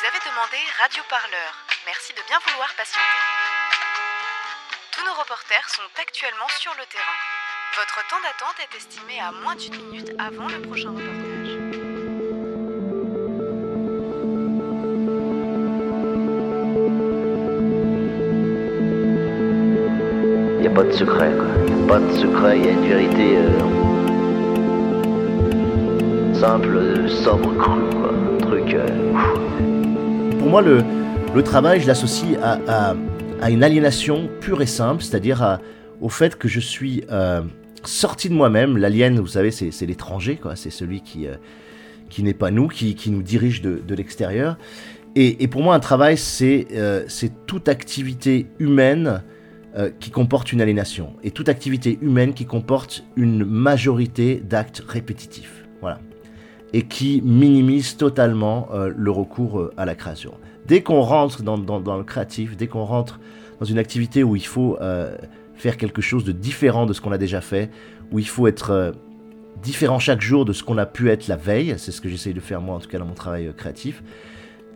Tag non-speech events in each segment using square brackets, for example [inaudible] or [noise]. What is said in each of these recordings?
Vous avez demandé Radio Parleur. Merci de bien vouloir patienter. Tous nos reporters sont actuellement sur le terrain. Votre temps d'attente est estimé à moins d'une minute avant le prochain reportage. Il n'y a pas de secret, quoi. Il n'y a pas de secret, il y a une vérité euh, simple, sobre, crue, quoi. Un truc. euh, Pour moi, le, travail, je l'associe à, une aliénation pure et simple, c'est-à-dire au fait que je suis euh, sorti de moi-même. L'alien, vous savez, c'est l'étranger. C'est celui qui, euh, qui n'est pas nous, qui, nous dirige de, l'extérieur. Et, pour moi, un travail, c'est euh, toute activité humaine qui comporte une aliénation. Et toute activité humaine qui comporte une majorité d'actes répétitifs. Et qui minimise totalement euh, le recours euh, à la création. Dès qu'on rentre dans, le créatif, dès qu'on rentre dans une activité où il faut euh, faire quelque chose de différent de ce qu'on a déjà fait, où il faut être différent chaque jour de ce qu'on a pu être la veille, c'est ce que j'essaye de faire moi en tout cas dans mon travail créatif,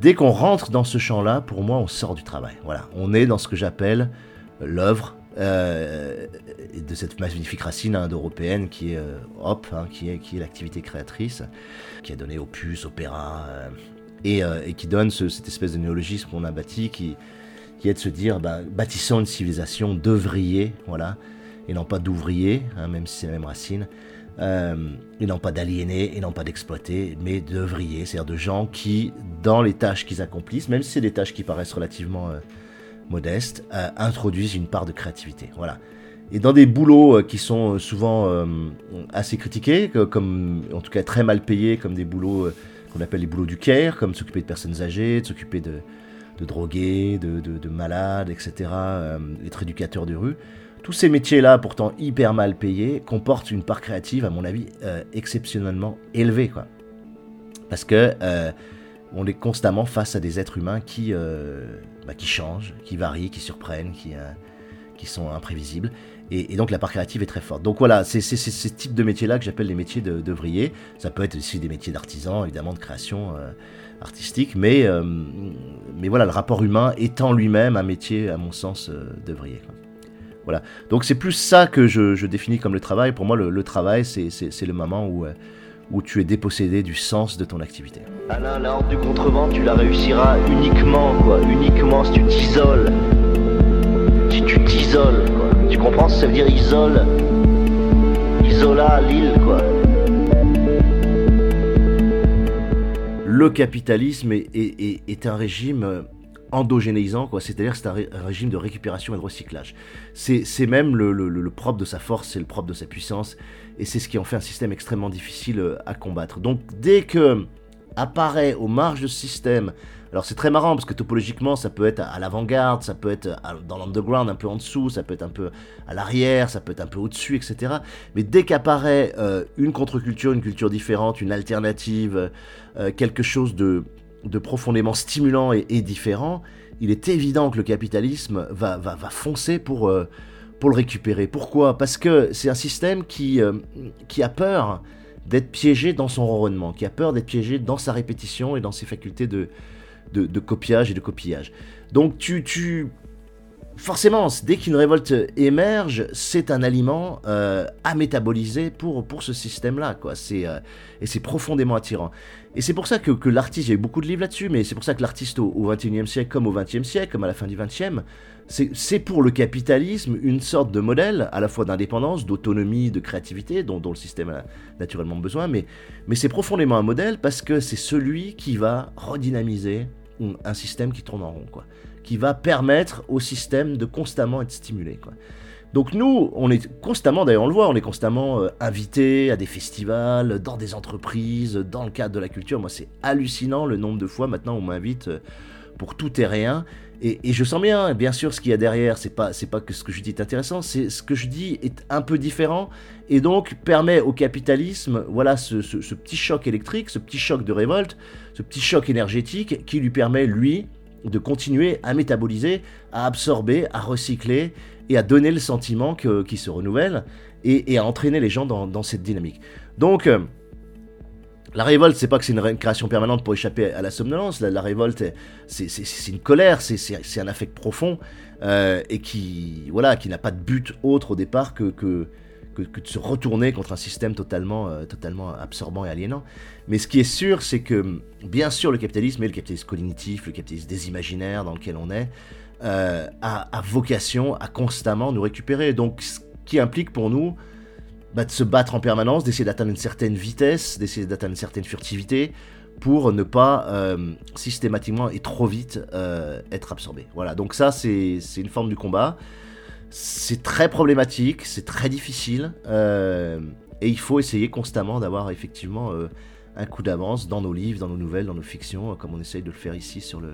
dès qu'on rentre dans ce champ-là, pour moi on sort du travail. Voilà, on est dans ce que j'appelle l'œuvre, euh, de cette magnifique racine indo-européenne qui est euh, hop, hein, qui est, qui est l'activité créatrice, qui a donné opus, opéra, euh, et, et qui donne ce- cette espèce de néologisme qu'on a bâti, qui, qui est de se dire, ben, bâtissons une civilisation d'œuvriers, voilà, et non pas d'ouvriers, hein, même si c'est la même racine, et non pas d'aliénés, et non pas d'exploités, mais d'œuvriers, c'est-à-dire de gens qui, dans les tâches qu'ils accomplissent, même si c'est des tâches qui paraissent relativement modestes, euh, introduisent une part de créativité, voilà. Et dans des boulots euh, qui sont euh, souvent assez critiqués, comme en tout cas très mal payés, comme des boulots qu'on appelle les boulots du care, comme s'occuper de personnes âgées, de s'occuper de, drogués, de, de- de malades, etc., être éducateur de rue. Tous ces métiers-là, pourtant hyper mal payés, comportent une part créative, à mon avis, exceptionnellement élevée. Quoi. Parce que on est constamment face à des êtres humains qui, euh, bah, qui changent, qui varient, qui surprennent, qui, euh, qui sont imprévisibles. Et, donc la part créative est très forte. Donc voilà, c'est ces types de métiers-là que j'appelle les métiers de- d'œuvriers. Ça peut être aussi des métiers d'artisans, évidemment, de création euh, artistique. Mais, mais voilà, le rapport humain étant lui-même un métier, à mon sens, euh, d'œuvrier. quoi. Voilà. Donc c'est plus ça que je, définis comme le travail. Pour moi, le, le travail, c'est- le moment où, où tu es dépossédé du sens de ton activité. Alain, la horde du contrevent, tu la réussiras uniquement, quoi. Uniquement si tu t'isoles. Si tu t'isoles, quoi. Tu comprends ce que ça veut dire isole? Isola, l'île, quoi. le capitalisme est, est- est- est un régime euh, endogénéisant, quoi. C'est-à-dire c'est un, ré- un régime de récupération et de recyclage. C'est même le, propre de sa force, c'est le propre de sa puissance, et c'est ce qui en fait un système extrêmement difficile euh, à combattre. Donc dès que apparaît aux marges de ce système, alors c'est très marrant parce que topologiquement ça peut être à, l'avant-garde, ça peut être à- dans l'underground un peu en dessous, ça peut être un peu à l'arrière, ça peut être un peu au-dessus, etc. Mais dès qu'apparaît euh, une contre-culture, une culture différente, une alternative, euh, quelque chose de, de profondément stimulant et, et différent, il est évident que le capitalisme va, va, va foncer pour, euh, pour le récupérer. Pourquoi? Parce que c'est un système qui, euh, qui a peur d'être piégé dans son ronronnement, qui a peur d'être piégé dans sa répétition et dans ses facultés de, de, de copiage et de copillage. Donc tu, tu, forcément, dès qu'une révolte émerge, c'est un aliment euh, à métaboliser pour, pour ce système-là. C'est, euh, et c'est profondément attirant. Et c'est pour ça que, que l'artiste, il y a eu beaucoup de livres là-dessus, mais c'est pour ça que l'artiste au, 21e siècle, comme au 20e siècle, comme à la fin du 20e, c'est, c'est pour le capitalisme une sorte de modèle, à la fois d'indépendance, d'autonomie, de créativité, dont, dont le système a naturellement besoin, mais, mais c'est profondément un modèle parce que c'est celui qui va redynamiser un- système qui tourne en rond, qui va permettre au système de constamment être stimulé. Donc nous, on est constamment, d'ailleurs on le voit, on est constamment euh, invité à des festivals, dans des entreprises, dans le cadre de la culture. Moi c'est hallucinant le nombre de fois maintenant on m'invite euh, pour tout et rien. Et, je sens bien, bien sûr, ce qu'il y a derrière, c'est pas, c'est pas que ce que je dis est intéressant, c'est ce que je dis est un peu différent et donc permet au capitalisme, voilà, ce petit choc électrique, ce petit choc de révolte, ce petit choc énergétique qui lui permet, lui, de continuer à métaboliser, à absorber, à recycler et à donner le sentiment que- qu'il se renouvelle et, à entraîner les gens dans, cette dynamique. Donc, euh, la révolte, c'est pas que c'est une création permanente pour échapper à la somnolence. La, révolte, c'est une colère, c'est un affect profond euh, et qui, voilà, qui n'a pas de but autre au départ que, que, de se retourner contre un système totalement, euh, totalement absorbant et aliénant. Mais ce qui est sûr, c'est que, bien sûr, le capitalisme et le capitalisme cognitif, le capitalisme des imaginaires dans lequel on est, euh, a, vocation à constamment nous récupérer. Donc, ce qui implique pour nous bah, de se battre en permanence, d'essayer d'atteindre une certaine vitesse, d'essayer d'atteindre une certaine furtivité, pour ne pas euh, systématiquement et trop vite être absorbé. Voilà, donc ça c'est une forme du combat. C'est très problématique, c'est très difficile, euh, et il faut essayer constamment d'avoir effectivement un coup d'avance dans nos livres, dans nos nouvelles, dans nos fictions, comme on essaye de le faire ici sur le,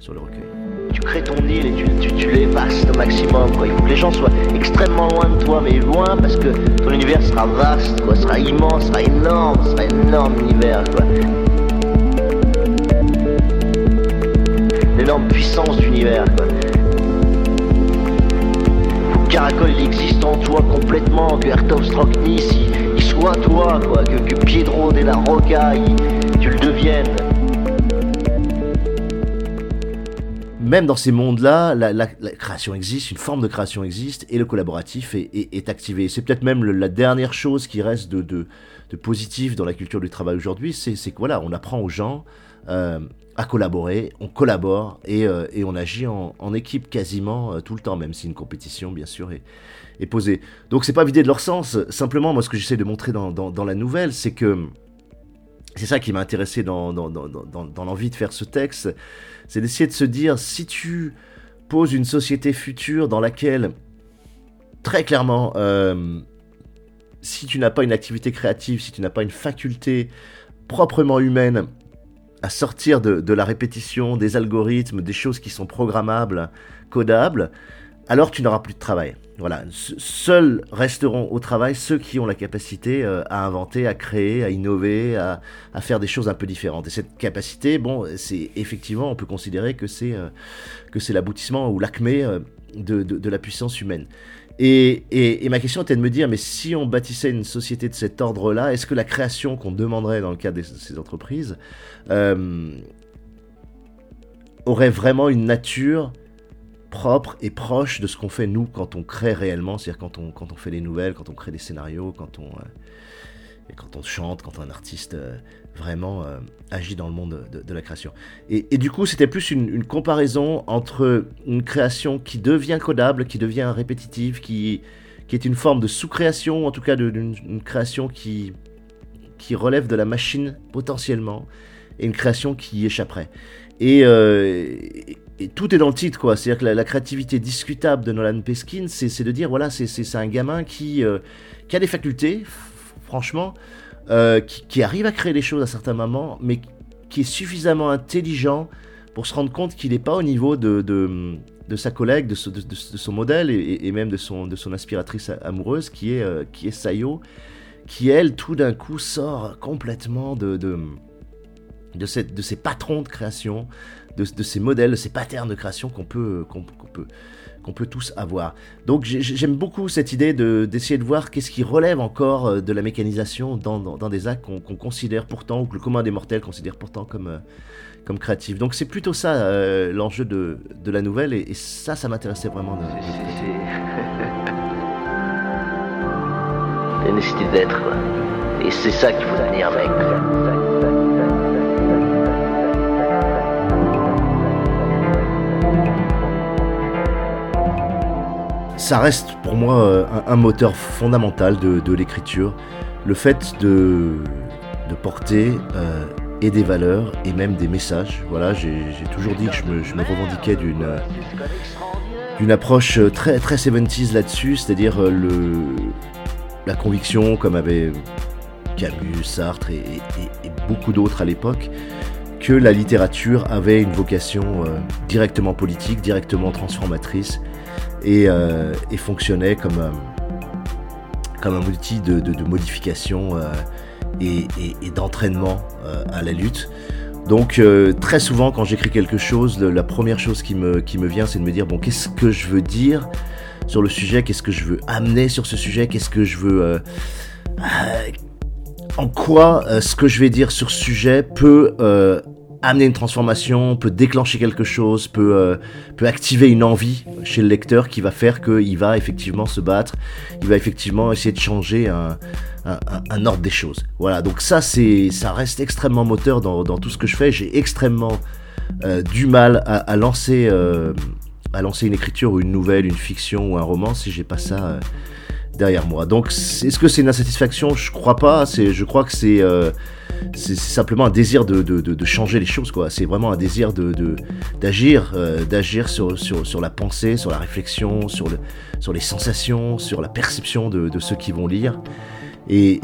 sur le recueil. Tu crées ton île et tu, tu, tu au maximum. Quoi. Il faut que les gens soient extrêmement loin de toi, mais loin parce que ton univers sera vaste, quoi, sera immense, sera énorme, sera énorme univers. Quoi. L'énorme puissance d'univers. Quoi. Faut que Caracol il existe en toi complètement, que Ertov Stroknis il, soit toi, quoi, que, que Piedro de la Roca tu le deviennes. même dans ces mondes-là, la, création existe, une forme de création existe, et le collaboratif est, activé. C'est peut-être même la dernière chose qui reste de, positif dans la culture du travail aujourd'hui, c'est que voilà, on apprend aux gens à collaborer, on collabore et, euh, on agit en, équipe quasiment euh, tout le temps, même si une compétition, bien sûr, est, posée. Donc c'est pas vidé de leur sens. Simplement, moi, ce que j'essaie de montrer dans, la nouvelle, c'est que c'est ça qui m'a intéressé dans, l'envie de faire ce texte, c'est d'essayer de se dire, si tu poses une société future dans laquelle, très clairement, euh, si tu n'as pas une activité créative, si tu n'as pas une faculté proprement humaine à sortir de, la répétition, des algorithmes, des choses qui sont programmables, codables, alors tu n'auras plus de travail. Voilà, seuls resteront au travail ceux qui ont la capacité euh, à inventer, à créer, à innover, à, faire des choses un peu différentes. Et cette capacité, bon, c'est effectivement, on peut considérer que c'est euh, l'aboutissement ou l'acmé euh, de, la puissance humaine. Et, et, ma question était de me dire, mais si on bâtissait une société de cet ordre-là, est-ce que la création qu'on demanderait dans le cadre de ces entreprises aurait vraiment une nature propre et proche de ce qu'on fait nous quand on crée réellement, c'est-à-dire quand on, quand on fait des nouvelles, quand on crée des scénarios, quand on, euh, quand on chante, quand un artiste euh, vraiment euh, agit dans le monde de, la création. Et, du coup, c'était plus une, comparaison entre une création qui devient codable, qui devient répétitive, qui, qui est une forme de sous-création, en tout cas d'une création qui, qui relève de la machine potentiellement, et une création qui y échapperait. Et, tout est dans le titre, quoi. C'est-à-dire que la, créativité discutable de Nolan Peskin, c'est de dire, voilà, c'est un gamin qui, euh, qui a des facultés, franchement, euh, qui, arrive à créer des choses à certains moments, mais qui est suffisamment intelligent pour se rendre compte qu'il n'est pas au niveau de, de, sa collègue, de, son modèle, et, même de son, de son aspiratrice amoureuse, qui est, euh, qui est Sayo, qui, elle, tout d'un coup, sort complètement de, de, de, cette, de ses patrons de création, de, ces modèles, de ces patterns de création qu'on peut, peut, peut tous avoir. Donc j'aime beaucoup cette idée d'essayer de, voir qu'est-ce qui relève encore euh, de la mécanisation dans, dans, des actes qu'on considère pourtant, ou que le commun des mortels considère pourtant comme, euh, comme créatifs. Donc c'est plutôt ça euh, l'enjeu de, de, la nouvelle, et, ça, ça m'intéressait vraiment [laughs] La nécessité d'être, Et c'est ça qu'il faut tenir avec. Ça reste pour moi euh, un, moteur fondamental de, l'écriture. Le fait de, porter euh, et des valeurs et même des messages. Voilà, j'ai toujours dit que je me, revendiquais d'une d'une approche très très 70s là-dessus, c'est-à-dire euh, la conviction, comme avait Camus, Sartre et, beaucoup d'autres à l'époque, que la littérature avait une vocation directement politique, directement transformatrice, euh, et, fonctionnait comme un, comme un outil de, modification euh, et, d'entraînement euh, à la lutte. Donc très souvent quand j'écris quelque chose, la première chose qui me, qui me vient c'est de me dire bon qu'est-ce que je veux dire sur le sujet, qu'est-ce que je veux amener sur ce sujet, qu'est-ce que je veux en quoi euh, ce que je vais dire sur ce sujet peut euh, amener une transformation, peut déclencher quelque chose, peut, euh, peut activer une envie chez le lecteur qui va faire qu'il va effectivement se battre, il va effectivement essayer de changer un, un, un ordre des choses. Voilà, donc ça, c'est, ça reste extrêmement moteur dans, dans tout ce que je fais. J'ai extrêmement euh, du mal à, à lancer, euh, à lancer une écriture ou une nouvelle, une fiction ou un roman si j'ai pas ça euh, derrière moi. Donc, est-ce que c'est une insatisfaction? Je crois pas. C'est, je crois que c'est, euh, simplement un désir de, changer les choses. C'est vraiment un désir d'agir, euh, d'agir sur, la pensée, sur la réflexion, sur le, sur les sensations, sur la perception de, ceux qui vont lire, et,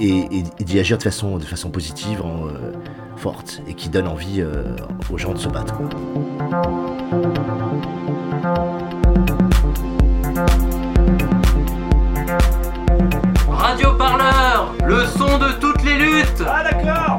d'y agir de façon, positive, euh, forte, et qui donne envie aux gens de se battre. Le son de toutes les luttes. Ah d'accord